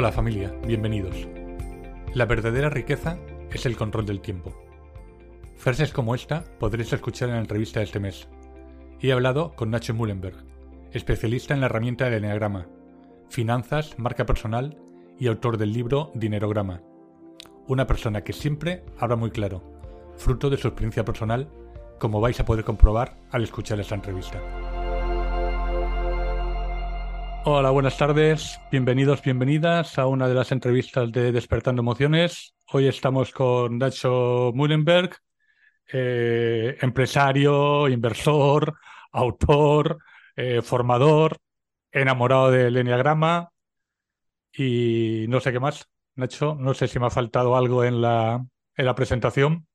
Hola familia, bienvenidos. La verdadera riqueza es el control del tiempo. Frases como esta podréis escuchar en la entrevista de este mes. He hablado con Nacho Mullenberg, especialista en la herramienta del Enneagrama, finanzas, marca personal y autor del libro Dinerograma. Una persona que siempre habla muy claro, fruto de su experiencia personal, como vais a poder comprobar al escuchar esta entrevista. Hola, buenas tardes, bienvenidos, bienvenidas a una de las entrevistas de Despertando Emociones. Hoy estamos con Nacho Mullenberg, eh, empresario, inversor, autor, eh, formador, enamorado del Enneagrama y no sé qué más. Nacho, no sé si me ha faltado algo en la, en la presentación.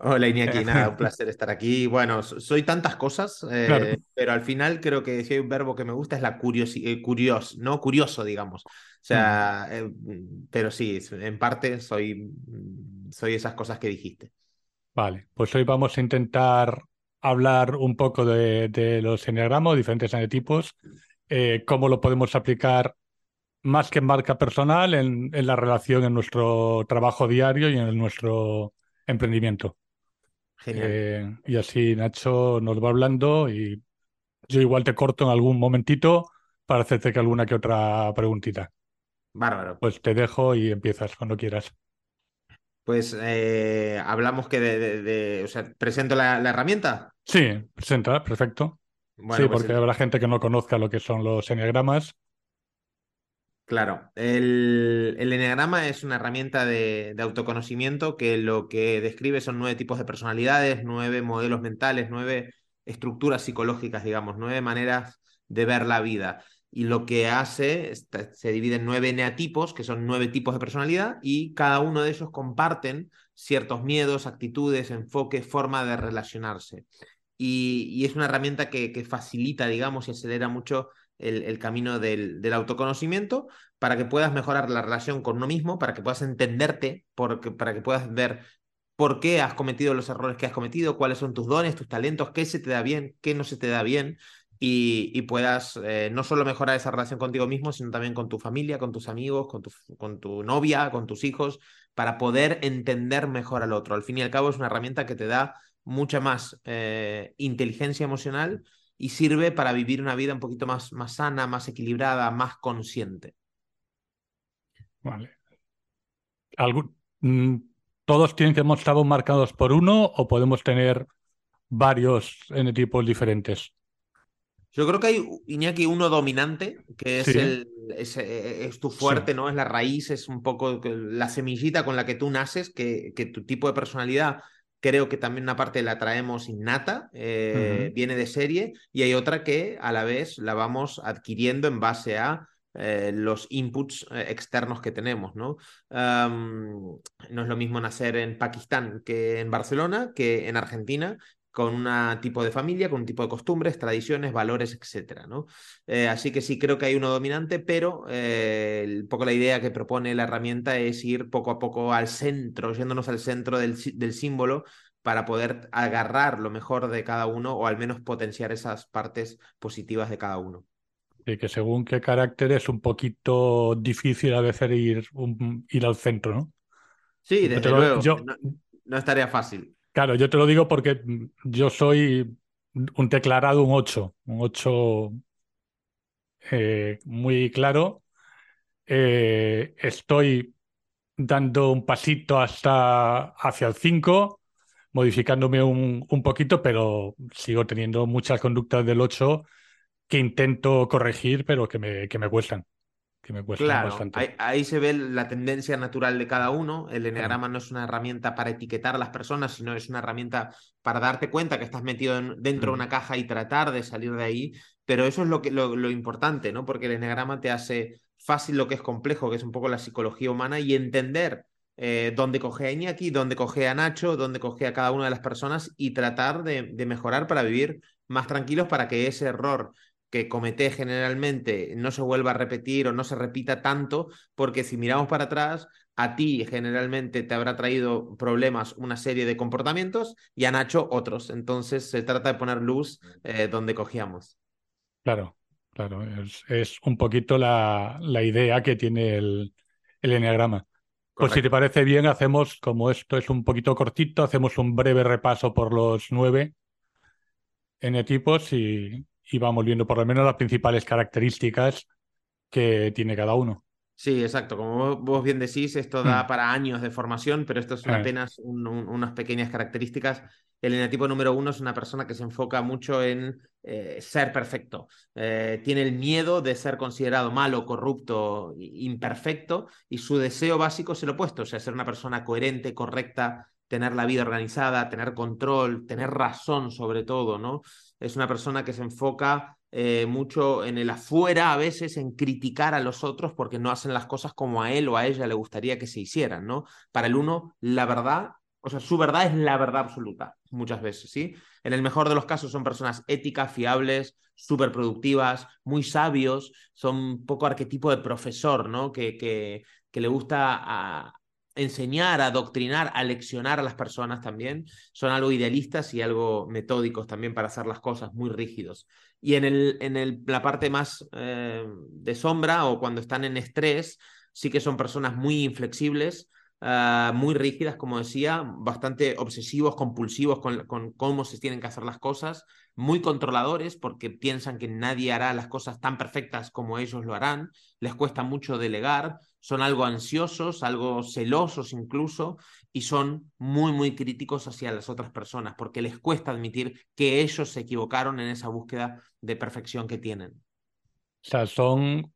Hola Iñaki, nada, un placer estar aquí. Bueno, soy tantas cosas, eh, pero al final creo que si hay un verbo que me gusta es la curiosidad, eh, curios, ¿no? Curioso, digamos. O sea, eh, pero sí, en parte soy, soy esas cosas que dijiste. Vale, pues hoy vamos a intentar hablar un poco de, los enneagramos, diferentes eneatipos, cómo lo podemos aplicar más que en marca personal, en, en la relación en nuestro trabajo diario y en nuestro emprendimiento. Eh, y así Nacho nos va hablando y yo igual te corto en algún momentito para hacerte que alguna que otra preguntita. Bárbaro. Pues te dejo y empiezas cuando quieras. Pues eh, hablamos que de, o sea, presento la, herramienta. Sí, presenta, perfecto. sí, pues porque habrá gente que no conozca lo que son los enneagramas Claro, el, enneagrama es una herramienta de, autoconocimiento que lo que describe son nueve tipos de personalidades, nueve modelos mentales, nueve estructuras psicológicas, digamos, nueve maneras de ver la vida. Y lo que hace, se divide en nueve eneatipos, que son nueve tipos de personalidad, y cada uno de ellos comparten ciertos miedos, actitudes, enfoques, forma de relacionarse. Y, es una herramienta que facilita, digamos, y acelera mucho el, camino del, autoconocimiento para que puedas mejorar la relación con uno mismo, para que puedas entenderte, para que puedas ver por qué has cometido los errores que has cometido, cuáles son tus dones, tus talentos, qué se te da bien, qué no se te da bien, y, puedas eh, no solo mejorar esa relación contigo mismo, sino también con tu familia, con tus amigos, con tu, con tu novia, con tus hijos, para poder entender mejor al otro. Al fin y al cabo es una herramienta que te da mucha más eh, inteligencia emocional y sirve para vivir una vida un poquito más, más sana, más equilibrada, más consciente. Vale. Mm, ¿Todos tienen que estar marcados por uno o podemos tener varios en tipos diferentes? Yo creo que hay, Iñaki, uno dominante, que es, el, es, tu fuerte, ¿no? Es la raíz, es un poco la semillita con la que tú naces, que, que tu tipo de personalidad creo que también una parte la traemos innata, eh, viene de serie, y hay otra que a la vez la vamos adquiriendo en base a eh, los inputs eh, externos que tenemos, ¿no? no es lo mismo nacer en Pakistán que en Barcelona, que en Argentina, con un tipo de familia, con un tipo de costumbres, tradiciones, valores, etcétera, ¿no? Eh, así que sí creo que hay uno dominante, pero eh, un poco la idea que propone la herramienta es ir poco a poco al centro, yéndonos al centro del, del símbolo para poder agarrar lo mejor de cada uno o al menos potenciar esas partes positivas de cada uno. Y que según qué carácter es un poquito difícil a veces ir, ir al centro, ¿no? Sí, desde luego. no, no estaría fácil. Claro, yo te lo digo porque yo soy un declarado un 8, un 8 eh, muy claro. Eh, estoy dando un pasito hasta hacia el 5, modificándome un, un, poquito, pero sigo teniendo muchas conductas del 8 que intento corregir, pero que me, que me cuestan. Que me cuesta Claro, bastante. ahí, ahí se ve la tendencia natural de cada uno. El enneagrama no es una herramienta para etiquetar a las personas, sino es una herramienta para darte cuenta que estás metido en- dentro de Mm. una caja y tratar de salir de ahí. Pero eso es lo, que, lo, lo importante, ¿no? Porque el enneagrama te hace fácil lo que es complejo, que es un poco la psicología humana, y entender eh, dónde coge a Iñaki, dónde coge a Nacho, dónde coge a cada una de las personas y tratar de, de mejorar para vivir más tranquilos para que ese error que comete generalmente no se vuelva a repetir o no se repita tanto, porque si miramos para atrás, a ti generalmente te habrá traído problemas una serie de comportamientos y a Nacho otros. Entonces se trata de poner luz eh, donde cogíamos. Claro, claro, es, es un poquito la, la idea que tiene el, el enneagrama. Pues si te parece bien, hacemos, como esto es un poquito cortito, hacemos un breve repaso por los nueve N-tipos y, y vamos viendo por lo menos las principales características que tiene cada uno. Sí, exacto. Como vos, bien decís, esto da Mm. para años de formación, pero esto son apenas un- un- unas pequeñas características. El eneatipo número uno es una persona que se enfoca mucho en eh, ser perfecto. Eh, tiene el miedo de ser considerado malo, corrupto, imperfecto, y su deseo básico es el opuesto, o sea, ser una persona coherente, correcta, tener la vida organizada, tener control, tener razón sobre todo, ¿no? Es una persona que se enfoca eh, mucho en el afuera, a veces en criticar a los otros porque no hacen las cosas como a él o a ella le gustaría que se hicieran, ¿no? Para el uno, la verdad, o sea, su verdad es la verdad absoluta, muchas veces, ¿sí? En el mejor de los casos son personas éticas, fiables, súper productivas, muy sabios, son un poco arquetipo de profesor, ¿no? Que, que, que le gusta a enseñar, adoctrinar, aleccionar a las personas también. Son algo idealistas y algo metódicos también para hacer las cosas, muy rígidos. Y en, el, en el, la parte más eh, de sombra o cuando están en estrés, sí que son personas muy inflexibles, uh, muy rígidas, como decía, bastante obsesivos, compulsivos con, cómo se tienen que hacer las cosas, muy controladores porque piensan que nadie hará las cosas tan perfectas como ellos lo harán, les cuesta mucho delegar, son algo ansiosos, algo celosos incluso, y son muy, muy críticos hacia las otras personas porque les cuesta admitir que ellos se equivocaron en esa búsqueda de perfección que tienen. O sea, son,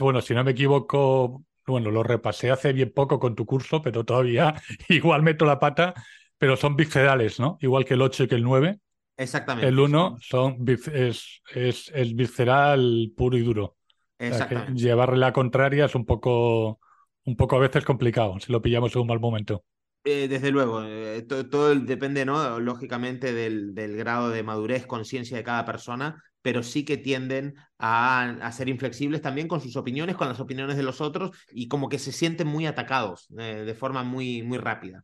bueno, si no me equivoco, bueno, lo repasé hace bien poco con tu curso, pero todavía igual meto la pata, pero son viscerales, ¿no? Igual que el 8 y que el 9. Exactamente. El 1 son, es, es, es visceral puro y duro. Exactamente. O sea, llevarle la contraria es un poco, un poco a veces complicado si lo pillamos en un mal momento. Eh, desde luego, eh, todo, todo, depende, ¿no? Lógicamente del, del grado de madurez, conciencia de cada persona, pero sí que tienden a, a, ser inflexibles también con sus opiniones, con las opiniones de los otros y como que se sienten muy atacados eh, de forma muy, muy rápida.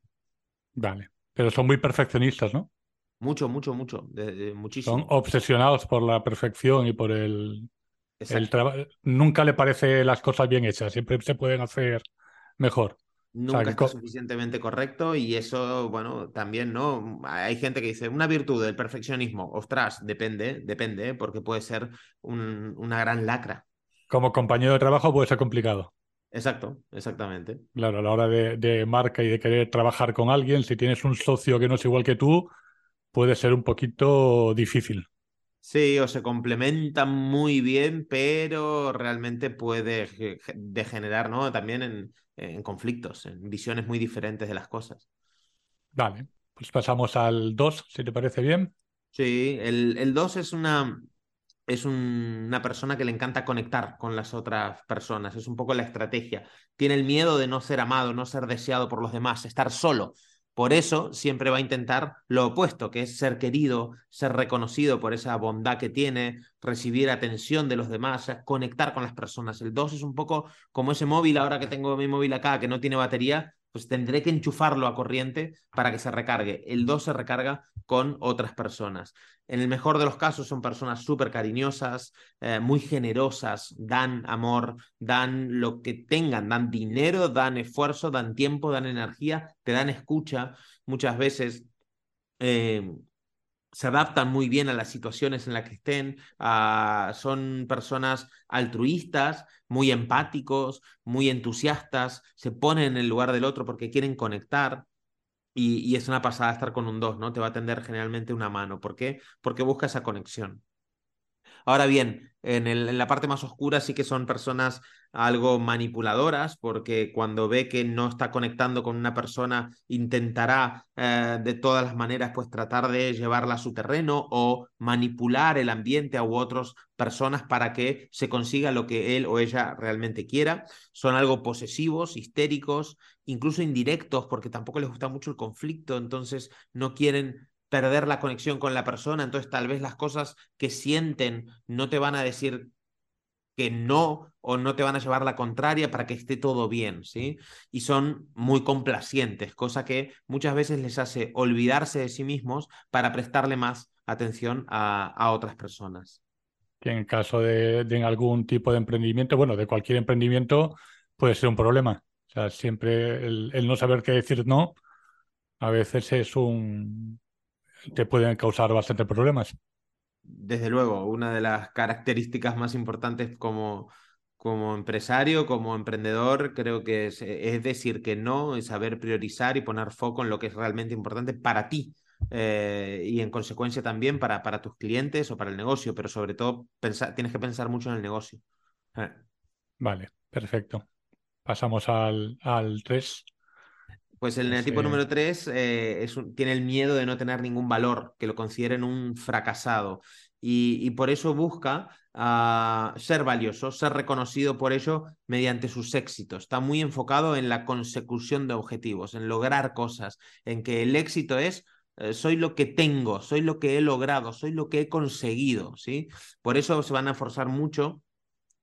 Vale, pero son muy perfeccionistas, ¿no? Mucho, mucho, mucho, de, de, muchísimo. Son obsesionados por la perfección y por el, el trabajo. Nunca le parece las cosas bien hechas, siempre se pueden hacer mejor. Nunca o sea, está suficientemente correcto y eso, bueno, también, ¿no? Hay gente que dice, una virtud del perfeccionismo, ostras, depende, depende, porque puede ser un, una gran lacra. Como compañero de trabajo puede ser complicado. Exacto, exactamente. Claro, a la hora de, de, marca y de querer trabajar con alguien, si tienes un socio que no es igual que tú, puede ser un poquito difícil. Sí, o se complementan muy bien, pero realmente puede degenerar, ¿no? También en, en conflictos, en visiones muy diferentes de las cosas. Vale, pues pasamos al 2, si te parece bien. Sí, el 2 es una, es un, una persona que le encanta conectar con las otras personas, es un poco la estrategia. Tiene el miedo de no ser amado, no ser deseado por los demás, estar solo. Por eso siempre va a intentar lo opuesto, que es ser querido, ser reconocido por esa bondad que tiene, recibir atención de los demás, conectar con las personas. El 2 es un poco como ese móvil, ahora que tengo mi móvil acá, que no tiene batería, pues tendré que enchufarlo a corriente para que se recargue. El 2 se recarga con otras personas. En el mejor de los casos son personas súper cariñosas, eh, muy generosas, dan amor, dan lo que tengan, dan dinero, dan esfuerzo, dan tiempo, dan energía, te dan escucha. Muchas veces eh, se adaptan muy bien a las situaciones en las que estén, uh, son personas altruistas, muy empáticos, muy entusiastas, se ponen en el lugar del otro porque quieren conectar. Y, y, es una pasada estar con un 2, ¿no? Te va a tender generalmente una mano. ¿Por qué? Porque busca esa conexión. Ahora bien, en, la parte más oscura sí que son personas algo manipuladoras, porque cuando ve que no está conectando con una persona, intentará eh, de todas las maneras pues tratar de llevarla a su terreno o manipular el ambiente u otras personas para que se consiga lo que él o ella realmente quiera. Son algo posesivos, histéricos, incluso indirectos, porque tampoco les gusta mucho el conflicto, entonces no quieren perder la conexión con la persona, entonces tal vez las cosas que sienten no te van a decir que no o no te van a llevar la contraria para que esté todo bien, ¿sí? Y son muy complacientes, cosa que muchas veces les hace olvidarse de sí mismos para prestarle más atención a, otras personas. en el caso de, algún tipo de emprendimiento, bueno, de cualquier emprendimiento, puede ser un problema. O sea, siempre el no saber qué decir no, a veces es un... te pueden causar bastante problemas desde luego, una de las características más importantes como, como empresario, como emprendedor, creo que es, decir que no, es saber priorizar y poner foco en lo que es realmente importante para ti. Eh, y en consecuencia también para, para tus clientes o para el negocio, pero sobre todo tienes que pensar mucho en el negocio. Eh. Vale, perfecto. Pasamos al, al 3. Pues el negativo número 3 eh, tiene el miedo de no tener ningún valor, que lo consideren un fracasado. Y, por eso busca ah, ser valioso, ser reconocido por ello mediante sus éxitos. Está muy enfocado en la consecución de objetivos, en lograr cosas, en que el éxito es eh, soy lo que tengo, soy lo que he logrado, soy lo que he conseguido, ¿sí? Por eso se van a forzar mucho.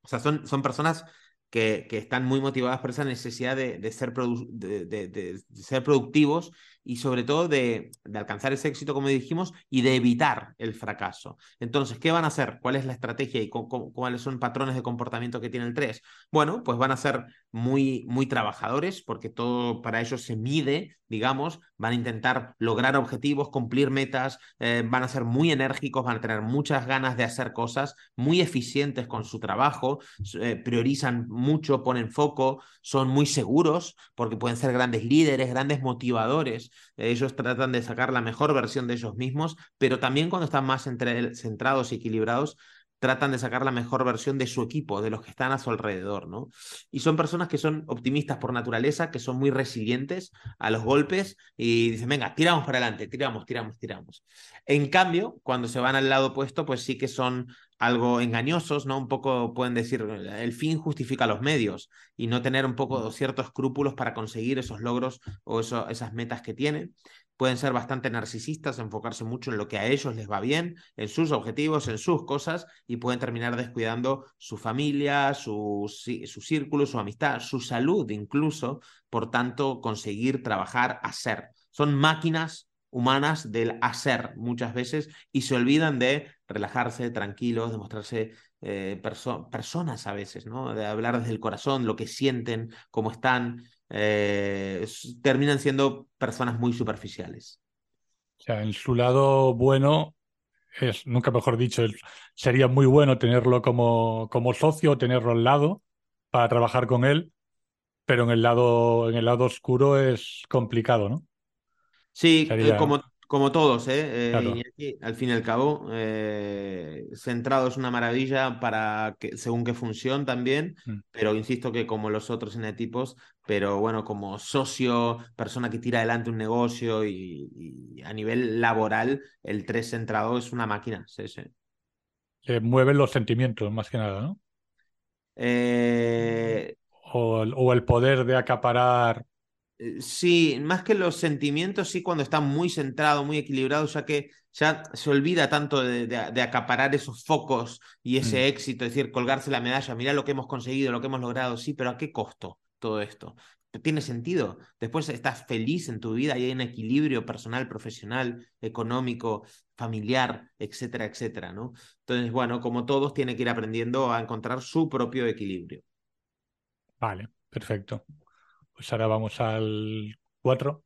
O sea, son, son personas que, están muy motivadas por esa necesidad de, ser, de, ser productivos y sobre todo de, alcanzar ese éxito, como dijimos, y de evitar el fracaso. Entonces, ¿qué van a hacer? ¿Cuál es la estrategia y cuáles son patrones de comportamiento que tiene el 3? Bueno, pues van a ser muy, muy trabajadores porque todo para ellos se mide, digamos, van a intentar lograr objetivos, cumplir metas, eh, van a ser muy enérgicos, van a tener muchas ganas de hacer cosas, muy eficientes con su trabajo, eh, priorizan mucho, ponen foco, son muy seguros porque pueden ser grandes líderes, grandes motivadores. Ellos tratan de sacar la mejor versión de ellos mismos, pero también cuando están más centrados y equilibrados, tratan de sacar la mejor versión de su equipo, de los que están a su alrededor, ¿no? Y son personas que son optimistas por naturaleza, que son muy resilientes a los golpes y dicen, venga, tiramos para adelante, tiramos, tiramos, tiramos. En cambio, cuando se van al lado opuesto, pues sí que son algo engañosos, ¿no? Un poco pueden decir, el fin justifica los medios y no tener un poco ciertos escrúpulos para conseguir esos logros o esas metas que tienen pueden ser bastante narcisistas, enfocarse mucho en lo que a ellos les va bien, en sus objetivos, en sus cosas, y pueden terminar descuidando su familia, su, su círculo, su amistad, su salud incluso, por tanto, conseguir trabajar, hacer. Son máquinas humanas del hacer muchas veces y se olvidan de relajarse, tranquilos, de mostrarse eh, personas a veces, ¿no? De hablar desde el corazón, lo que sienten, cómo están. Eh, terminan siendo personas muy superficiales. O sea, en su lado bueno, es, nunca mejor dicho, sería muy bueno tenerlo como, como socio, tenerlo al lado para trabajar con él, pero en el lado, en el lado oscuro es complicado, ¿no? Sí, eh, como, como todos, ¿eh? eh al fin y al cabo, eh, centrado es una maravilla para que, según qué función también, mm. pero insisto que como los otros enetipos, pero bueno, como socio, persona que tira adelante un negocio y, a nivel laboral, el 3 centrado es una máquina, sí, sí. Mueven los sentimientos, más que nada, ¿no? Eh, o, o el poder de acaparar sí, más que los sentimientos, sí cuando está muy centrado, muy equilibrado, ya que ya se olvida tanto de, acaparar esos focos y ese mm. éxito, es decir, colgarse la medalla, mira lo que hemos conseguido, lo que hemos logrado, sí, pero ¿a qué costo todo esto? ¿Tiene sentido? Después estás feliz en tu vida y hay un equilibrio personal, profesional, económico, familiar, etcétera, etcétera, ¿no? Entonces, bueno, como todos, tiene que ir aprendiendo a encontrar su propio equilibrio. Vale, perfecto. Pues ahora vamos al 4.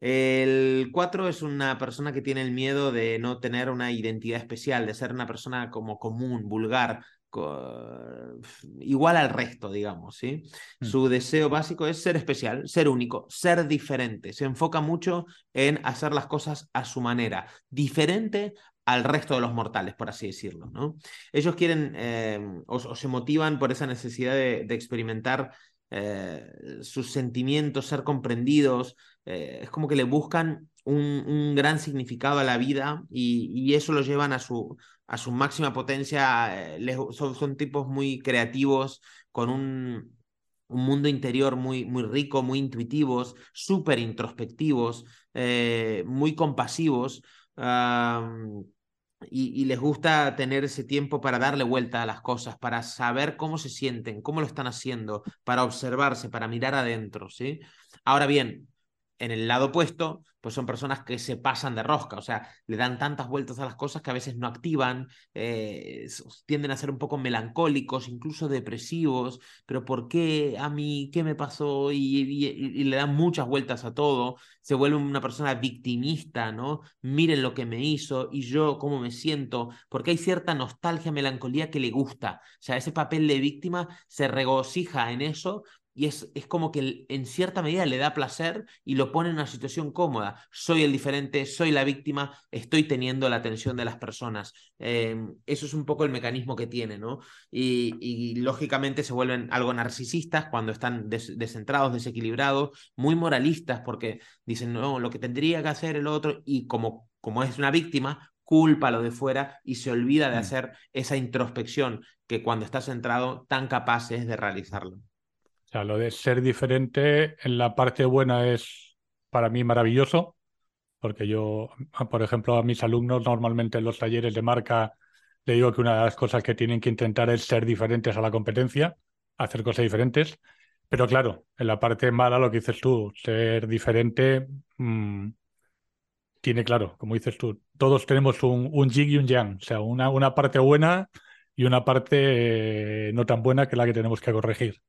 El 4 es una persona que tiene el miedo de no tener una identidad especial, de ser una persona como común, vulgar, igual al resto, digamos, ¿sí? Mm. Su deseo básico es ser especial, ser único, ser diferente. Se enfoca mucho en hacer las cosas a su manera, diferente al resto de los mortales, por así decirlo. ¿no? Ellos quieren eh, o, se motivan por esa necesidad de, experimentar eh, sus sentimientos, ser comprendidos. Eh, es como que le buscan un, gran significado a la vida y, eso lo llevan a su, a su máxima potencia. son, son tipos muy creativos, con un, un mundo interior muy, muy rico, muy intuitivos, súper introspectivos, muy compasivos y, les gusta tener ese tiempo para darle vuelta a las cosas, para saber cómo se sienten, cómo lo están haciendo, para observarse, para mirar adentro, ¿sí? Ahora bien, en el lado opuesto, pues son personas que se pasan de rosca, o sea, le dan tantas vueltas a las cosas que a veces no activan, eh, tienden a ser un poco melancólicos, incluso depresivos, pero ¿por qué a mí? ¿Qué me pasó? Y, le dan muchas vueltas a todo, se vuelve una persona victimista, ¿no? Miren lo que me hizo y yo cómo me siento, porque hay cierta nostalgia, melancolía que le gusta, o sea, ese papel de víctima se regocija en eso y es, es, como que en cierta medida le da placer y lo pone en una situación cómoda. Soy el diferente, soy la víctima, estoy teniendo la atención de las personas. Em, eso es un poco el mecanismo que tiene, ¿no? Y, lógicamente se vuelven algo narcisistas cuando están descentrados, desequilibrados, muy moralistas porque dicen, no, lo que tendría que hacer el otro y como, como es una víctima, culpa lo de fuera y se olvida de mm. hacer esa introspección que cuando está centrado tan capaz es de realizarlo sea, lo de ser diferente en la parte buena es para mí maravilloso, porque yo, por ejemplo, a mis alumnos normalmente en los talleres de marca le digo que una de las cosas que tienen que intentar es ser diferentes a la competencia, hacer cosas diferentes. Pero claro, en la parte mala, lo que dices tú, ser diferente, mm, tiene claro, como dices tú, todos tenemos un, un yin y un yang, o sea, una, una parte buena y una parte eh, no tan buena que la que tenemos que corregir.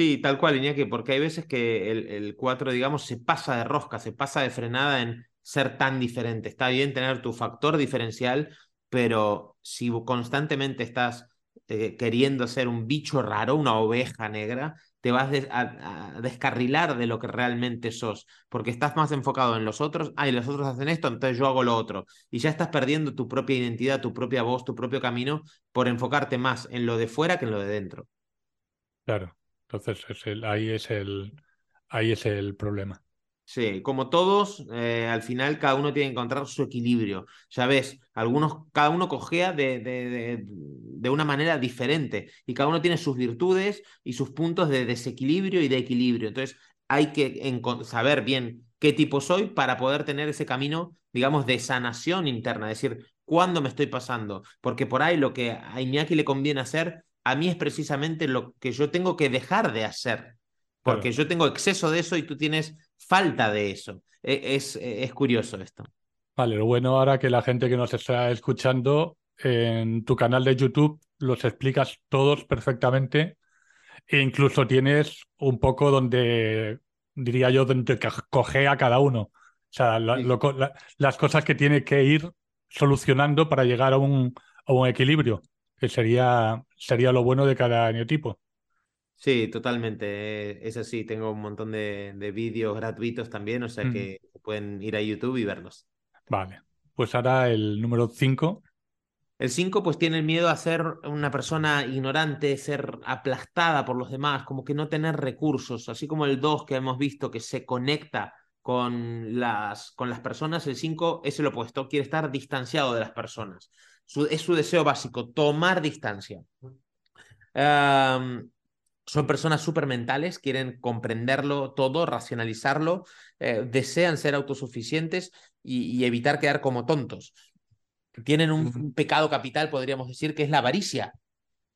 Sí, tal cual, Iñaki, porque hay veces que el, 4, digamos, se pasa de rosca, se pasa de frenada en ser tan diferente. Está bien tener tu factor diferencial, pero si constantemente estás eh, queriendo ser un bicho raro, una oveja negra, te vas a, descarrilar de lo que realmente sos, porque estás más enfocado en los otros, ay, los otros hacen esto, entonces yo hago lo otro, y ya estás perdiendo tu propia identidad, tu propia voz, tu propio camino, por enfocarte más en lo de fuera que en lo de dentro. Claro. Entonces, es el, ahí, es el, ahí es el problema. Sí, como todos, eh, al final cada uno tiene que encontrar su equilibrio. Ya ves, algunos, cada uno cogea de, de, de, una manera diferente y cada uno tiene sus virtudes y sus puntos de desequilibrio y de equilibrio. Entonces, hay que saber bien qué tipo soy para poder tener ese camino, digamos, de sanación interna, es decir, cuándo me estoy pasando. Porque por ahí lo que a Iñaki le conviene hacer a mí es precisamente lo que yo tengo que dejar de hacer, porque yo tengo exceso de eso y tú tienes falta de eso. E, es, es, curioso esto. Vale, lo bueno ahora que la gente que nos está escuchando en tu canal de YouTube los explicas todos perfectamente e incluso tienes un poco donde, diría yo, donde coge a cada uno. O sea, las cosas que tiene que ir solucionando para llegar a un, a un equilibrio que sería, sería lo bueno de cada neotipo. Sí, totalmente. Eh, es así. Tengo un montón de, vídeos gratuitos también, o sea mm. que pueden ir a YouTube y verlos. Vale. Pues ahora el número 5. El 5 pues tiene el miedo a ser una persona ignorante, ser aplastada por los demás, como que no tener recursos, así como el 2 que hemos visto que se conecta con las, con las personas, el 5 es el opuesto, quiere estar distanciado de las personas es su deseo básico, tomar distancia. son personas súper mentales, quieren comprenderlo todo, racionalizarlo, eh, desean ser autosuficientes y, evitar quedar como tontos. Tienen un, pecado capital, podríamos decir, que es la avaricia.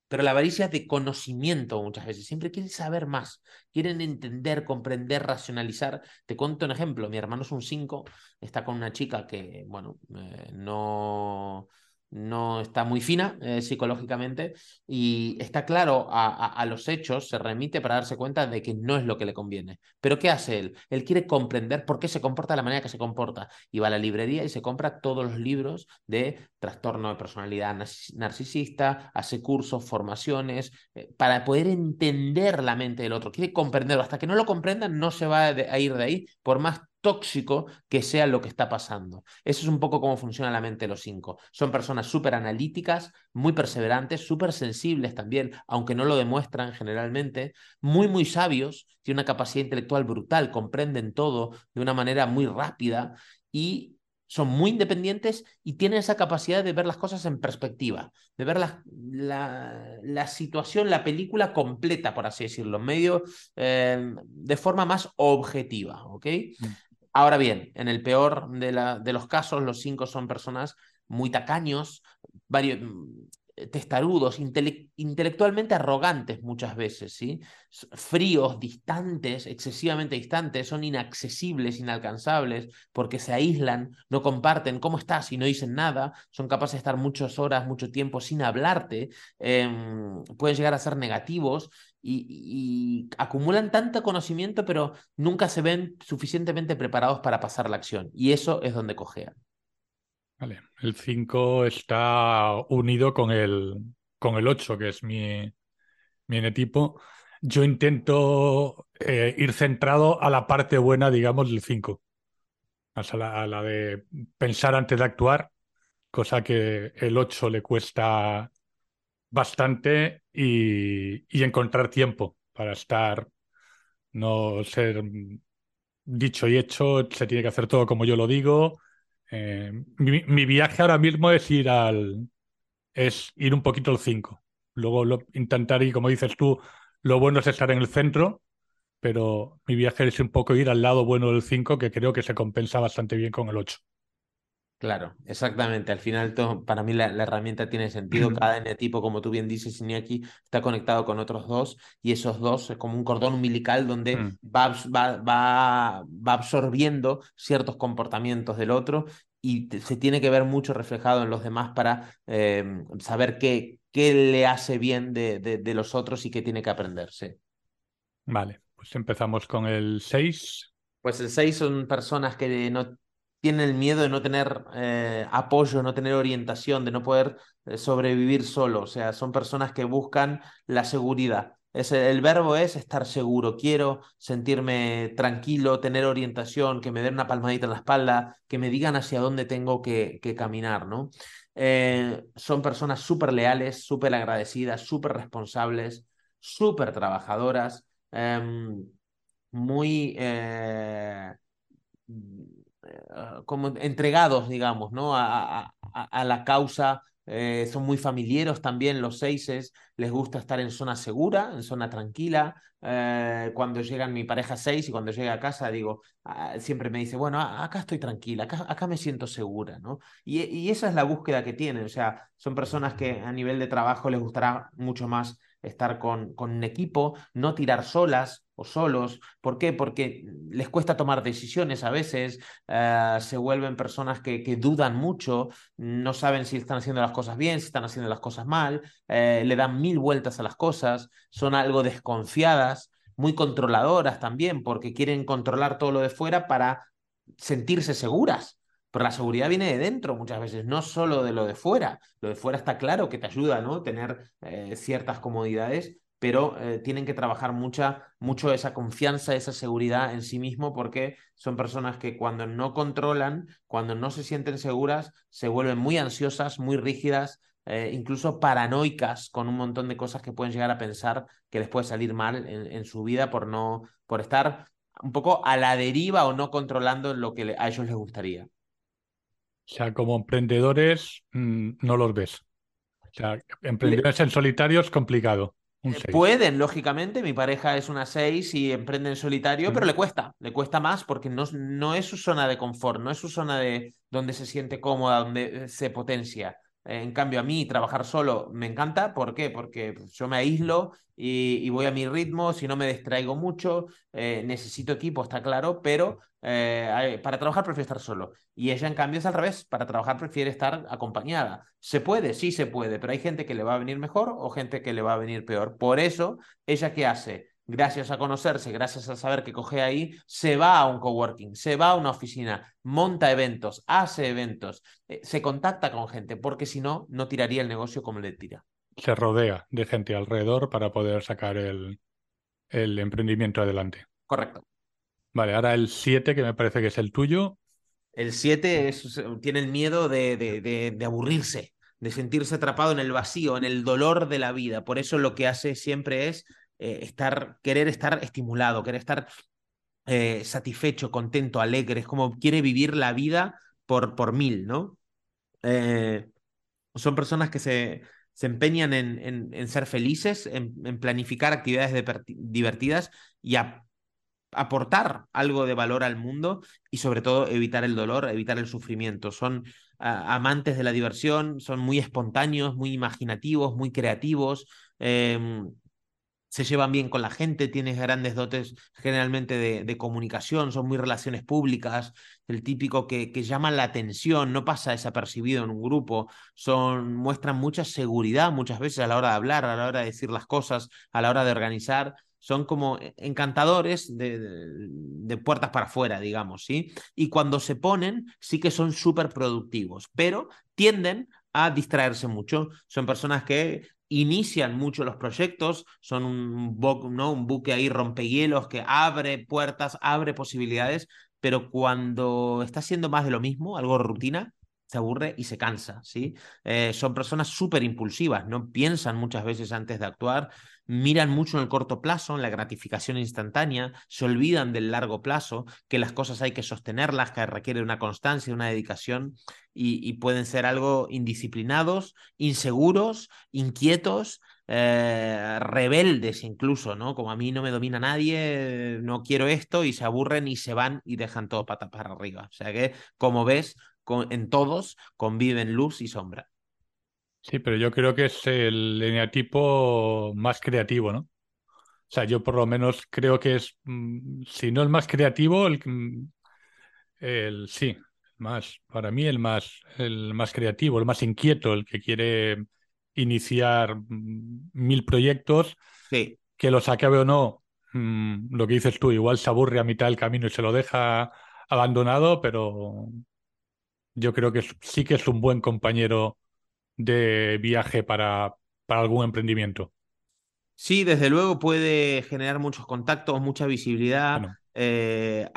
Pero la avaricia es de conocimiento muchas veces. Siempre quieren saber más, quieren entender, comprender, racionalizar. Te cuento un ejemplo. Mi hermano es un 5, está con una chica que, bueno, eh, no no está muy fina eh, psicológicamente y está claro a, los hechos, se remite para darse cuenta de que no es lo que le conviene. Pero ¿qué hace él? Él quiere comprender por qué se comporta de la manera que se comporta y va a la librería y se compra todos los libros de trastorno de personalidad narcisista, hace cursos, formaciones, eh, para poder entender la mente del otro. Quiere comprenderlo. Hasta que no lo comprendan no se va a ir de ahí, por más tóxico que sea lo que está pasando. Eso es un poco cómo funciona la mente de los cinco. Son personas súper analíticas, muy perseverantes, súper sensibles también, aunque no lo demuestran generalmente, muy, muy sabios, tienen una capacidad intelectual brutal, comprenden todo de una manera muy rápida y son muy independientes y tienen esa capacidad de ver las cosas en perspectiva, de ver la, la, situación, la película completa, por así decirlo, medio eh, de forma más objetiva, ¿ok? Mm. Ahora bien, en el peor de, los casos, los cinco son personas muy tacaños, varios, eh, testarudos, intelectualmente arrogantes muchas veces, ¿sí? Fríos, distantes, excesivamente distantes, son inaccesibles, inalcanzables, porque se aíslan, no comparten cómo estás y no dicen nada, son capaces de estar muchas horas, mucho tiempo sin hablarte, em, pueden llegar a ser negativos y, y, acumulan tanto conocimiento, pero nunca se ven suficientemente preparados para pasar la acción. Y eso es donde cojean. El 5 está unido con el, con el 8, que es mi, mi enetipo. Yo intento eh, ir centrado a la parte buena, digamos, del 5. A la, a la de pensar antes de actuar, cosa que el 8 le cuesta bastante y, y encontrar tiempo para estar, no ser dicho y hecho, se tiene que hacer todo como yo lo digo, eh, mi, viaje ahora mismo es ir al. es ir un poquito al 5. Luego lo, intentar, y como dices tú, lo bueno es estar en el centro, pero mi viaje es un poco ir al lado bueno del 5, que creo que se compensa bastante bien con el 8. Claro, exactamente. Al final, para mí la, herramienta tiene sentido. Cada tipo, como tú bien dices, Iñaki, está conectado con otros dos y esos dos es como un cordón umbilical donde mm. va, va, va, absorbiendo ciertos comportamientos del otro y se tiene que ver mucho reflejado en los demás para em, saber qué, qué le hace bien de, de, los otros y qué tiene que aprenderse. Vale, pues empezamos con el 6. Pues el 6 son personas que no tienen el miedo de no tener eh, apoyo, no tener orientación, de no poder eh, sobrevivir solo. O sea, son personas que buscan la seguridad. Es, el verbo es estar seguro. Quiero sentirme tranquilo, tener orientación, que me den una palmadita en la espalda, que me digan hacia dónde tengo que, caminar, ¿no? Eh, son personas súper leales, súper agradecidas, súper responsables, súper trabajadoras, em, muy eh, como entregados, digamos, ¿no? A, a, la causa. Eh, son muy familiares también los seises, les gusta estar en zona segura, en zona tranquila. Eh, cuando llegan mi pareja seis y cuando llega a casa, digo, ah, siempre me dice, bueno, acá estoy tranquila, acá, acá me siento segura, ¿no? Y, y, esa es la búsqueda que tienen, o sea, son personas que a nivel de trabajo les gustará mucho más estar con, con un equipo, no tirar solas o solos. ¿Por qué? Porque les cuesta tomar decisiones a veces, eh, se vuelven personas que, que, dudan mucho, no saben si están haciendo las cosas bien, si están haciendo las cosas mal, eh, le dan mil vueltas a las cosas, son algo desconfiadas, muy controladoras también, porque quieren controlar todo lo de fuera para sentirse seguras. Pero la seguridad viene de dentro muchas veces, no solo de lo de fuera. Lo de fuera está claro que te ayuda, ¿no? Tener eh, ciertas comodidades, pero eh, tienen que trabajar mucha, mucho esa confianza, esa seguridad en sí mismo, porque son personas que cuando no controlan, cuando no se sienten seguras, se vuelven muy ansiosas, muy rígidas, eh, incluso paranoicas con un montón de cosas que pueden llegar a pensar que les puede salir mal en, su vida por no, por estar un poco a la deriva o no controlando lo que a ellos les gustaría. O sea, como emprendedores mm, no los ves. O sea, emprendedores en solitario es complicado. Eh, pueden, lógicamente, mi pareja es una 6 y emprende en solitario, pero le cuesta, le cuesta más porque no, no es su zona de confort, no es su zona de donde se siente cómoda, donde se potencia. En cambio, a mí trabajar solo me encanta. ¿Por qué? Porque yo me aíslo y, voy a mi ritmo, si no me distraigo mucho, eh, necesito equipo, está claro, pero eh, para trabajar prefiero estar solo. Y ella, en cambio, es al revés. Para trabajar prefiere estar acompañada. ¿Se puede? Sí, se puede, pero hay gente que le va a venir mejor o gente que le va a venir peor. Por eso, ¿ella qué hace? Gracias a conocerse, gracias a saber que coge ahí, se va a un coworking, se va a una oficina, monta eventos, hace eventos, eh, se contacta con gente, porque si no, no tiraría el negocio como le tira. Se rodea de gente alrededor para poder sacar el, el emprendimiento adelante. Correcto. Vale, ahora el 7, que me parece que es el tuyo. El 7 tiene el miedo de, de, de, aburrirse, de sentirse atrapado en el vacío, en el dolor de la vida. Por eso lo que hace siempre es eh, estar, querer estar estimulado, querer estar eh, satisfecho, contento, alegre. Es como quiere vivir la vida por, por mil, ¿no? Eh, son personas que se, se empeñan en, en, ser felices, en, planificar actividades divertidas y aportar algo de valor al mundo y sobre todo evitar el dolor, evitar el sufrimiento. Son amantes de la diversión, son muy espontáneos, muy imaginativos, muy creativos. Em, se llevan bien con la gente, tienen grandes dotes generalmente de, comunicación, son muy relaciones públicas, el típico que, que llama la atención, no pasa desapercibido en un grupo, son, muestran mucha seguridad muchas veces a la hora de hablar, a la hora de decir las cosas, a la hora de organizar, son como encantadores de, de, puertas para afuera, digamos, ¿sí? Y cuando se ponen, sí que son súper productivos, pero tienden a distraerse mucho. Son personas que inician mucho los proyectos, son un, buque ahí rompehielos que abre puertas, abre posibilidades, pero cuando está haciendo más de lo mismo, algo rutina, se aburre y se cansa, ¿sí? Eh, son personas súper impulsivas, no piensan muchas veces antes de actuar, miran mucho en el corto plazo, en la gratificación instantánea, se olvidan del largo plazo, que las cosas hay que sostenerlas, que requiere una constancia, una dedicación, y, pueden ser algo indisciplinados, inseguros, inquietos, eh, rebeldes incluso, ¿no? Como a mí no me domina nadie, no quiero esto, y se aburren y se van y dejan todo patas para arriba. O sea que, como ves, en todos conviven luz y sombra. Sí, pero yo creo que es el eneatipo más creativo, ¿no? O sea, yo por lo menos creo que es, mm, si no el más creativo, el, mm, el sí, más, para mí el más, el más creativo, el más inquieto, el que quiere iniciar mm, mil proyectos, sí. que los acabe o no, lo que dices tú, igual se aburre a mitad del camino y se lo deja abandonado, pero yo creo que sí que es un buen compañero de viaje para, para algún emprendimiento. Sí, desde luego puede generar muchos contactos, mucha visibilidad, eh,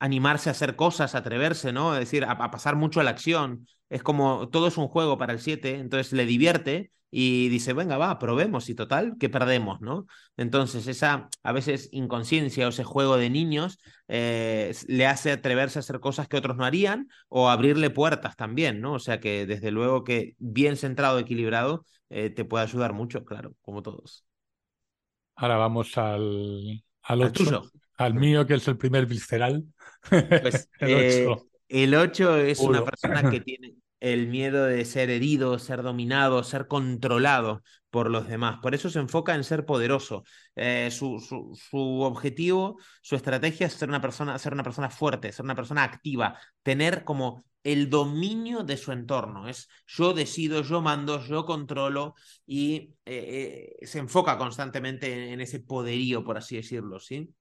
animarse a hacer cosas, atreverse, ¿no? Es decir, a, pasar mucho a la acción. Es como todo es un juego para el 7, entonces le divierte y dice, venga, va, probemos y total, que perdemos, ¿no? Entonces esa a veces inconsciencia o ese juego de niños eh, le hace atreverse a hacer cosas que otros no harían o abrirle puertas también, ¿no? O sea que desde luego que bien centrado, equilibrado, eh, te puede ayudar mucho, claro, como todos. Ahora vamos al, al otro, al mío, que es el primer visceral. Pues, el 8. Eh, el 8 es una persona que tiene, el miedo de ser herido, ser dominado, ser controlado por los demás. Por eso se enfoca en ser poderoso. Eh, su, objetivo, su estrategia es ser una, persona, ser una persona fuerte, ser una persona activa, tener como el dominio de su entorno. Es yo decido, yo mando, yo controlo y eh, eh, se enfoca constantemente en, ese poderío, por así decirlo, ¿sí?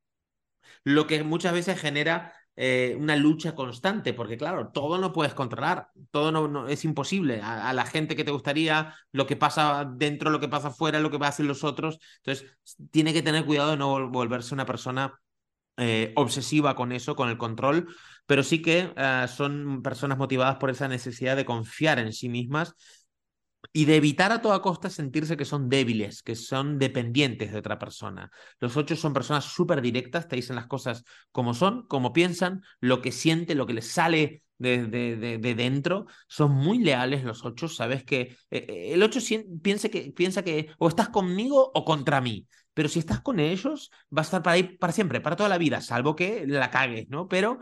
Lo que muchas veces genera eh, una lucha constante, porque claro, todo no puedes controlar, todo no, es imposible. A, la gente que te gustaría, lo que pasa dentro, lo que pasa afuera, lo que hacen los otros. Entonces, tiene que tener cuidado de no volverse una persona eh, obsesiva con eso, con el control, pero sí que eh, son personas motivadas por esa necesidad de confiar en sí mismas y de evitar a toda costa sentirse que son débiles, que son dependientes de otra persona. Los ocho son personas súper directas, te dicen las cosas como son, como piensan, lo que sienten, lo que les sale de, de, dentro. Son muy leales los ocho, sabes que eh, eh, el ocho piensa que piensa que o estás conmigo o contra mí pero si estás con ellos, va a estar para ahí para siempre, para toda la vida, salvo que la cagues, ¿no? Pero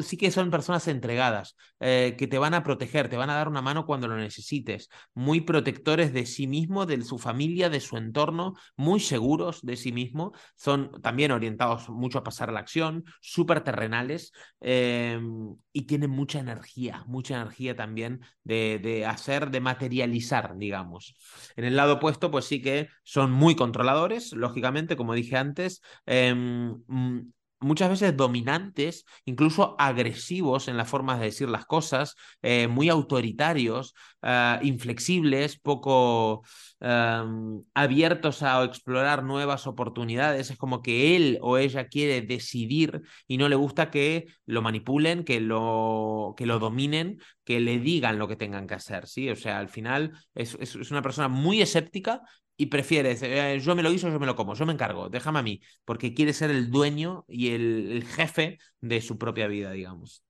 sí que son personas entregadas, eh, que te van a proteger, te van a dar una mano cuando lo necesites, muy protectores de sí mismo, de su familia, de su entorno, muy seguros de sí mismo, son también orientados mucho a pasar la acción, súper terrenales em, y tienen mucha energía, mucha energía también de, de hacer, de materializar, digamos. En el lado opuesto, pues sí que son muy controladores, lógicamente, como dije antes, em, mm, muchas veces dominantes, incluso agresivos en las formas de decir las cosas, eh, muy autoritarios, uh, inflexibles, poco um, abiertos a explorar nuevas oportunidades. Es como que él o ella quiere decidir y no le gusta que lo manipulen, que lo, que lo dominen, que le digan lo que tengan que hacer. ¿sí? O sea, al final es, es una persona muy escéptica, y prefieres, eh, yo me lo hizo, yo me lo como, yo me encargo, déjame a mí, porque quiere ser el dueño y el, el jefe de su propia vida, digamos.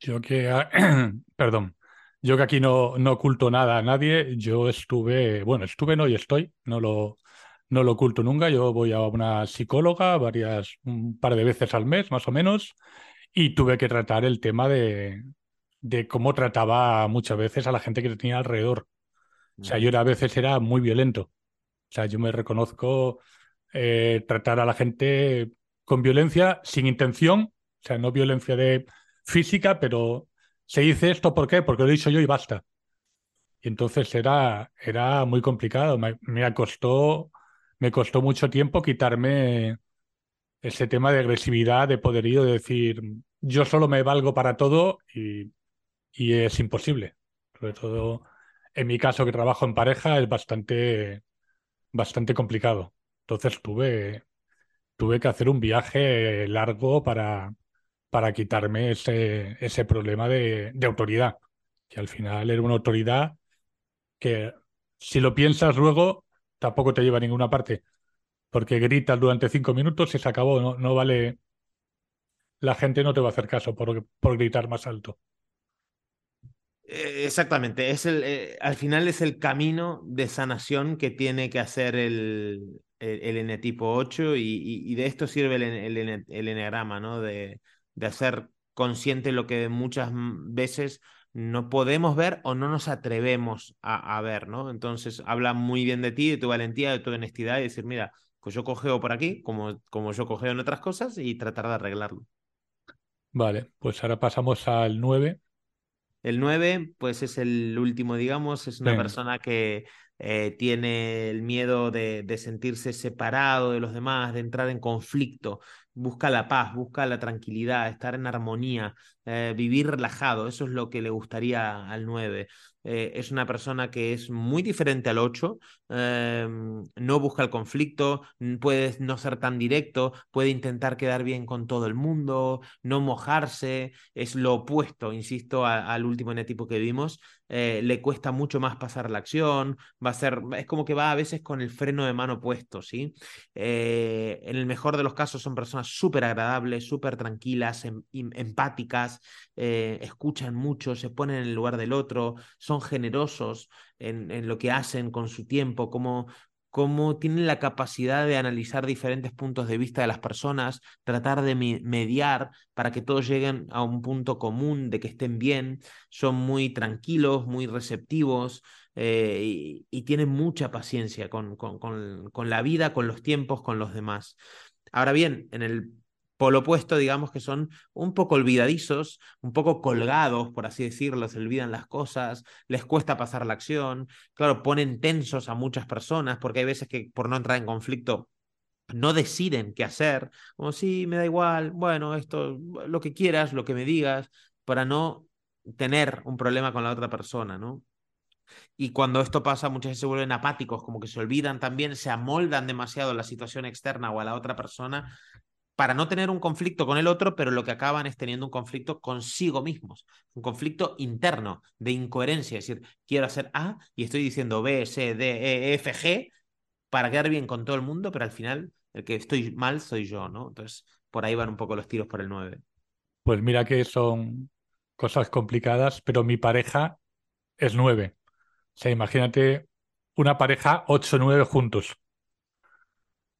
Yo que, perdón, yo que aquí no, no oculto nada a nadie, yo estuve, bueno, estuve no y estoy, no lo, no lo oculto nunca, yo voy a una psicóloga varias, un par de veces al mes, más o menos, y tuve que tratar el tema de, de cómo trataba muchas veces a la gente que tenía alrededor o sea, yo a veces era muy violento. O sea, yo me reconozco eh, tratar a la gente con violencia sin intención, o sea, no violencia de física, pero se dice esto ¿por qué? Porque lo he dicho yo y basta. Y entonces era, era muy complicado. Me, me, costó, me costó mucho tiempo quitarme ese tema de agresividad, de poderío, de decir, yo solo me valgo para todo y, y es imposible. Sobre todo en mi caso que trabajo en pareja es bastante, bastante complicado. Entonces tuve, tuve que hacer un viaje largo para, para quitarme ese, ese problema de, de autoridad, que al final era una autoridad que si lo piensas luego tampoco te lleva a ninguna parte, porque gritas durante cinco minutos y se acabó, no, no vale, la gente no te va a hacer caso por, por gritar más alto. Eh, exactamente, es el, eh, al final es el camino de sanación que tiene que hacer el, el, N tipo 8 y, y, de esto sirve el, el, el eneagrama, ¿no? De, de hacer consciente lo que muchas veces no podemos ver o no nos atrevemos a, a, ver, ¿no? Entonces habla muy bien de ti, de tu valentía, de tu honestidad y decir, mira, pues yo cogeo por aquí, como, como yo cogeo en otras cosas y tratar de arreglarlo. Vale, pues ahora pasamos al 9, el 9, pues es el último, digamos, es una sí. persona que eh, tiene el miedo de, de, sentirse separado de los demás, de entrar en conflicto, busca la paz, busca la tranquilidad, estar en armonía, eh, vivir relajado, eso es lo que le gustaría al 9. Eh, es una persona que es muy diferente al 8, eh, no busca el conflicto, puede no ser tan directo, puede intentar quedar bien con todo el mundo, no mojarse, es lo opuesto, insisto, al último tipo que vimos, eh, le cuesta mucho más pasar la acción, va a ser, es como que va a veces con el freno de mano puesto, ¿sí? Eh, en el mejor de los casos son personas súper agradables, súper tranquilas, em, em, empáticas, escuchan mucho, se ponen en el lugar del otro, son generosos en, lo que hacen con su tiempo, cómo tienen la capacidad de analizar diferentes puntos de vista de las personas, tratar de mediar para que todos lleguen a un punto común, de que estén bien, son muy tranquilos, muy receptivos eh, y, tienen mucha paciencia con la vida, con los tiempos, con los demás. Ahora bien, en el polo opuesto, digamos que son un poco olvidadizos, un poco colgados, por así decirlo, se olvidan las cosas, les cuesta pasar la acción, claro, ponen tensos a muchas personas porque hay veces que por no entrar en conflicto no deciden qué hacer, como sí, me da igual, bueno, esto, lo que quieras, lo que me digas, para no tener un problema con la otra persona, ¿no? Y cuando esto pasa, muchas veces se vuelven apáticos, como que se olvidan también, se amoldan demasiado a la situación externa o a la otra persona para no tener un conflicto con el otro, pero lo que acaban es teniendo un conflicto consigo mismos, un conflicto interno de incoherencia, es decir, quiero hacer A y estoy diciendo B, C, D, E, F, G para quedar bien con todo el mundo, pero al final el que estoy mal soy yo, ¿no? Entonces, por ahí van un poco los tiros por el 9. Pues mira que son cosas complicadas, pero mi pareja es 9. O sea, imagínate una pareja 8-9 juntos.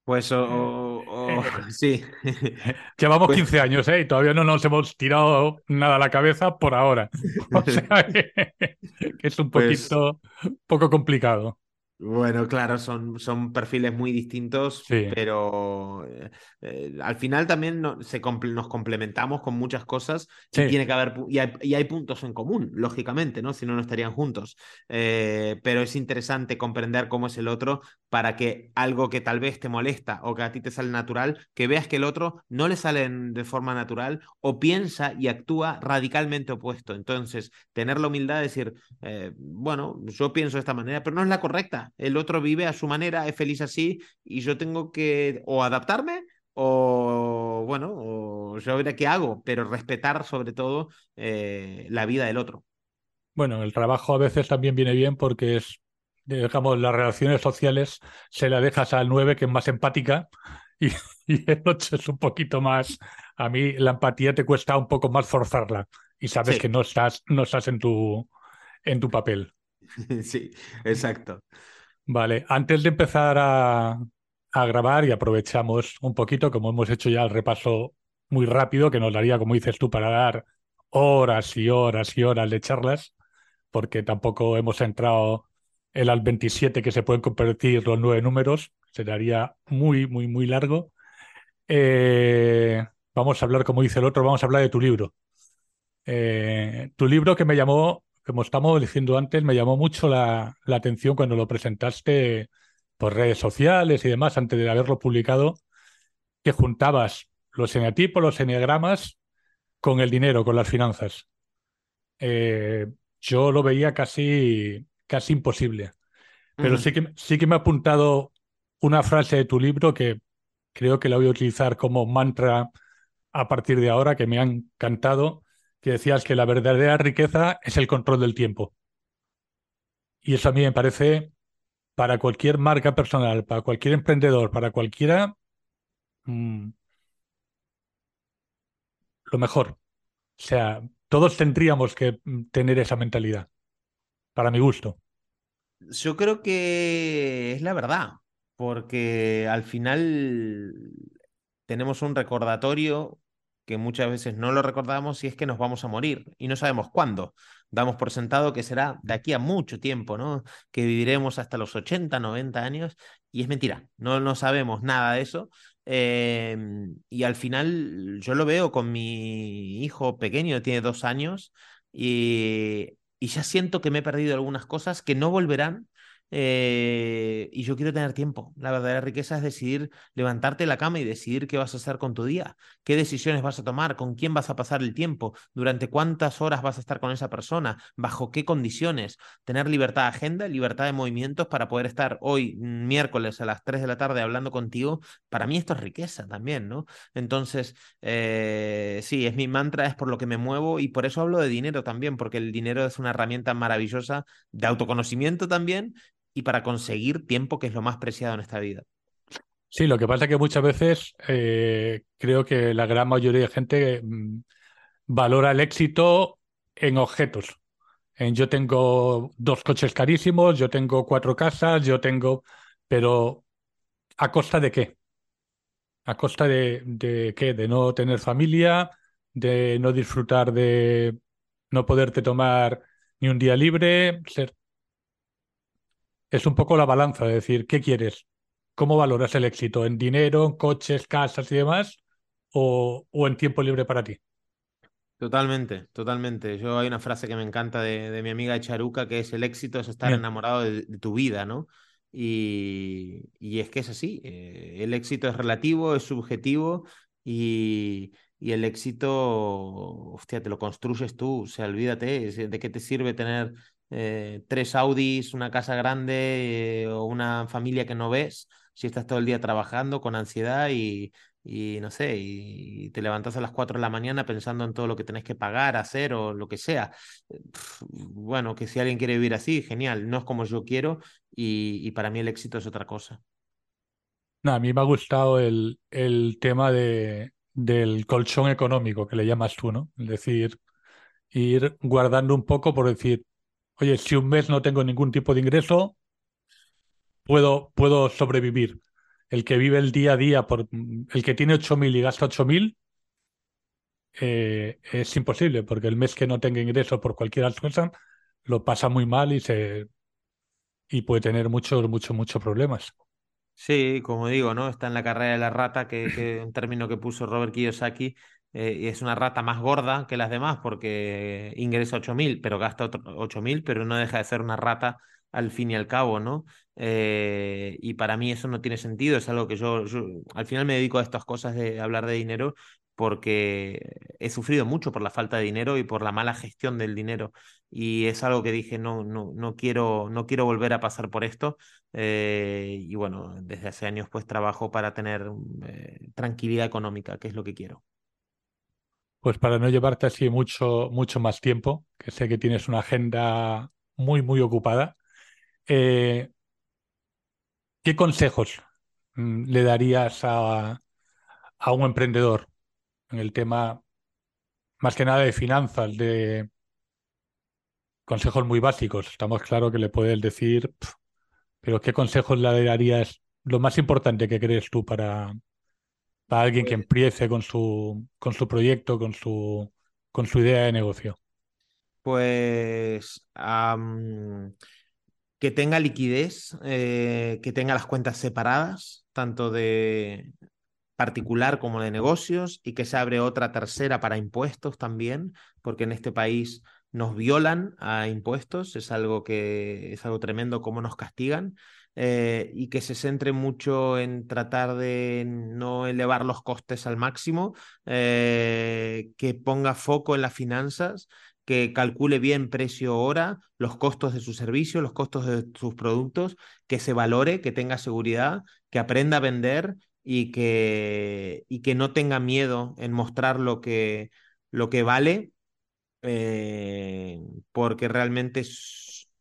Pues o, sí. Llevamos pues... 15 años, ¿eh? Y todavía no nos hemos tirado nada a la cabeza por ahora. O sea que, que es un poquito pues... poco complicado. Bueno, claro, son, son perfiles muy distintos, Sí, pero eh, eh, al final también no- se comple- nos complementamos con muchas cosas y tiene que haber y hay, y hay puntos en común, lógicamente, ¿no? Si no, no estarían juntos. Eh, pero es interesante comprender cómo es el otro para que algo que tal vez te molesta o que a ti te sale natural, que veas que el otro no le sale de forma natural o piensa y actúa radicalmente opuesto. Entonces, tener la humildad de decir eh, bueno, yo pienso de esta manera, pero no es la correcta. El otro vive a su manera, es feliz así, y yo tengo que o adaptarme o, bueno, o yo veré qué hago, pero respetar sobre todo eh, la vida del otro. Bueno, el trabajo a veces también viene bien porque es, digamos, las relaciones sociales se las dejas al 9 que es más empática y, y el 8 es un poquito más, a mí la empatía te cuesta un poco más forzarla y sabes que no estás, no estás en tu, en tu papel. sí, exacto. Vale, antes de empezar a, a grabar y aprovechamos un poquito, como hemos hecho ya el repaso muy rápido, que nos daría, como dices tú, para dar horas y horas y horas de charlas, porque tampoco hemos entrado en al 27 que se pueden convertir los nueve números, se daría muy, muy, muy largo. Eh, vamos a hablar, como dice el otro, vamos a hablar de tu libro. Eh, tu libro que me llamó, como estamos diciendo antes, me llamó mucho la, la atención cuando lo presentaste por redes sociales y demás, antes de haberlo publicado, que juntabas los eneatipos, los eneagramas con el dinero, con las finanzas. Eh, yo lo veía casi, casi imposible. Pero sí que, sí que me ha apuntado una frase de tu libro que creo que la voy a utilizar como mantra a partir de ahora, que me ha encantado, que decías que la verdadera riqueza es el control del tiempo. Y eso a mí me parece, para cualquier marca personal, para cualquier emprendedor, para cualquiera, mm, lo mejor. O sea, todos tendríamos que mm, tener esa mentalidad, para mi gusto. Yo creo que es la verdad, porque al final tenemos un recordatorio que muchas veces no lo recordamos y es que nos vamos a morir y no sabemos cuándo. Damos por sentado que será de aquí a mucho tiempo, ¿no? Que viviremos hasta los 80, 90 años y es mentira, no, no sabemos nada de eso. Eh, y al final yo lo veo con mi hijo pequeño, tiene dos años, y, y ya siento que me he perdido algunas cosas que no volverán. Eh, y yo quiero tener tiempo. La verdadera riqueza es decidir levantarte de la cama y decidir qué vas a hacer con tu día, qué decisiones vas a tomar, con quién vas a pasar el tiempo, durante cuántas horas vas a estar con esa persona, bajo qué condiciones, tener libertad de agenda, libertad de movimientos para poder estar hoy, mm, miércoles a las 3 de la tarde, hablando contigo. Para mí esto es riqueza también, ¿no? Entonces, eh, sí, es mi mantra, es por lo que me muevo y por eso hablo de dinero también, porque el dinero es una herramienta maravillosa de autoconocimiento también y para conseguir tiempo, que es lo más preciado en esta vida. Sí, lo que pasa es que muchas veces eh, creo que la gran mayoría de gente mm, valora el éxito en objetos. En yo tengo dos coches carísimos, yo tengo cuatro casas, yo tengo... Pero ¿a costa de qué? ¿A costa de, de qué? De no tener familia, de no disfrutar de no poderte tomar ni un día libre. Ser- Es un poco la balanza de decir, ¿qué quieres? ¿Cómo valoras el éxito? ¿En dinero, en coches, casas y demás? ¿O, o en tiempo libre para ti? Totalmente, totalmente. Yo hay una frase que me encanta de, de mi amiga Charuca, que es el éxito es estar Bien. enamorado de, de tu vida, ¿no? Y, y es que es así. eh, el éxito es relativo, es subjetivo y, y el éxito, hostia, te lo construyes tú. O sea, olvídate, ¿de qué te sirve tener eh, tres Audis, una casa grande eh, o una familia que no ves si estás todo el día trabajando con ansiedad y no sé, y te levantas a las 4 de la mañana pensando en todo lo que tenés que pagar, hacer o lo que sea. Eh, Bueno, que si alguien quiere vivir así, genial, no es como yo quiero y, para mí el éxito es otra cosa. No, a mí me ha gustado el, tema de, del colchón económico que le llamas tú, ¿no? Es decir, ir guardando un poco por decir, oye, si un mes no tengo ningún tipo de ingreso, puedo, puedo sobrevivir. El que vive el día a día, por, el que tiene 8.000 y gasta 8.000, eh, es imposible, porque el mes que no tenga ingreso por cualquier cosa, lo pasa muy mal y se, y puede tener muchos, muchos, muchos problemas. Sí, como digo, ¿no? Está en la carrera de la rata, que, que un término que puso Robert Kiyosaki, eh, y es una rata más gorda que las demás porque ingresa 8.000, pero gasta 8.000, pero no deja de ser una rata al fin y al cabo, ¿no? Eh, y para mí eso no tiene sentido, es algo que yo, al final me dedico a estas cosas de hablar de dinero porque he sufrido mucho por la falta de dinero y por la mala gestión del dinero. Y es algo que dije, no, no, no, quiero, no quiero volver a pasar por esto. Eh, y bueno, desde hace años pues trabajo para tener tranquilidad económica, que es lo que quiero. Pues para no llevarte así mucho, mucho más tiempo, que sé que tienes una agenda muy, muy ocupada, eh, ¿qué consejos mm, le darías a, a un emprendedor en el tema más que nada de finanzas, de consejos muy básicos. Estamos claro que le puedes decir, pero ¿qué consejos le darías? Lo más importante que crees tú para, para alguien que pues empiece con su, con su proyecto, con su, con su idea de negocio. Pues que tenga liquidez, eh, que tenga las cuentas separadas, tanto de particular como de negocios y que se abre otra tercera para impuestos también, porque en este país nos violan a impuestos, es algo que es algo tremendo cómo nos castigan. Eh, y que se centre mucho en tratar de no elevar los costes al máximo, eh, que ponga foco en las finanzas, que calcule bien precio hora, los costos de su servicio, los costos de sus productos, que se valore, que tenga seguridad, que aprenda a vender y que, y que no tenga miedo en mostrar lo que, lo que vale, eh, porque realmente, o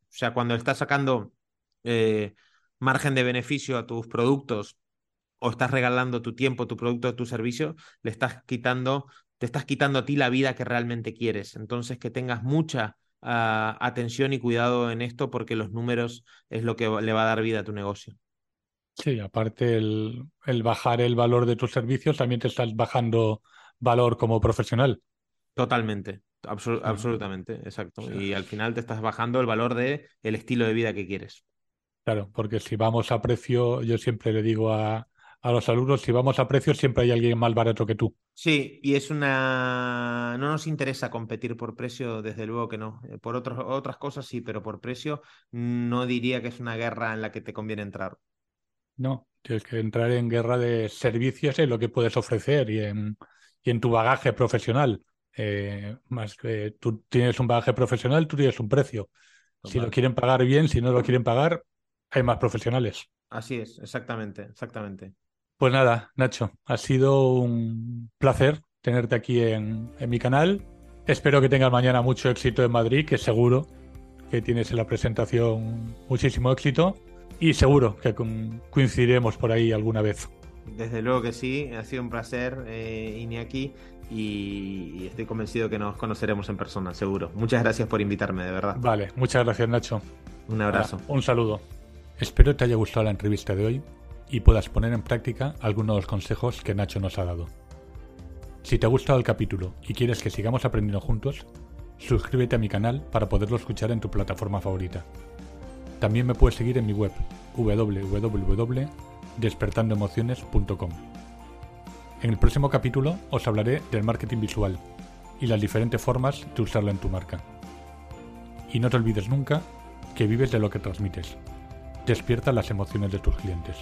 sea, cuando estás sacando margen de beneficio a tus productos o estás regalando tu tiempo, tu producto, tu servicio, le estás quitando, te estás quitando a ti la vida que realmente quieres. Entonces, que tengas mucha ah, atención y cuidado en esto porque los números es lo que le va a dar vida a tu negocio. Sí, aparte el, bajar el valor de tus servicios, también te estás bajando valor como profesional. Totalmente, absolutamente, exacto. y al final te estás bajando el valor de el estilo de vida que quieres. Claro, porque si vamos a precio, yo siempre le digo a, a los alumnos, si vamos a precio, siempre hay alguien más barato que tú. Sí, y es una... No nos interesa competir por precio, desde luego que no. Eh, por otras cosas sí, pero por precio no diría que es una guerra en la que te conviene entrar. No, tienes que entrar en guerra de servicios en lo que puedes ofrecer y en, y en tu bagaje profesional. Eh, más que tú tienes un bagaje profesional, tú tienes un precio. Si lo quieren pagar bien, si no lo quieren pagar, hay más profesionales. Así es, exactamente, exactamente. Pues nada, Nacho, ha sido un placer tenerte aquí en, en mi canal. Espero que tengas mañana mucho éxito en Madrid, que seguro que tienes en la presentación muchísimo éxito y seguro que coincidiremos por ahí alguna vez. Desde luego que sí, ha sido un placer, eh, Iñaki, y estoy convencido que nos conoceremos en persona, seguro. Muchas gracias por invitarme, de verdad. Vale, muchas gracias, Nacho. Un abrazo. un saludo. Espero te haya gustado la entrevista de hoy y puedas poner en práctica algunos de los consejos que Nacho nos ha dado. Si te ha gustado el capítulo y quieres que sigamos aprendiendo juntos, suscríbete a mi canal para poderlo escuchar en tu plataforma favorita. También me puedes seguir en mi web www.despertandoemociones.com. En el próximo capítulo os hablaré del marketing visual y las diferentes formas de usarlo en tu marca. Y no te olvides nunca que vives de lo que transmites. Despierta las emociones de tus clientes.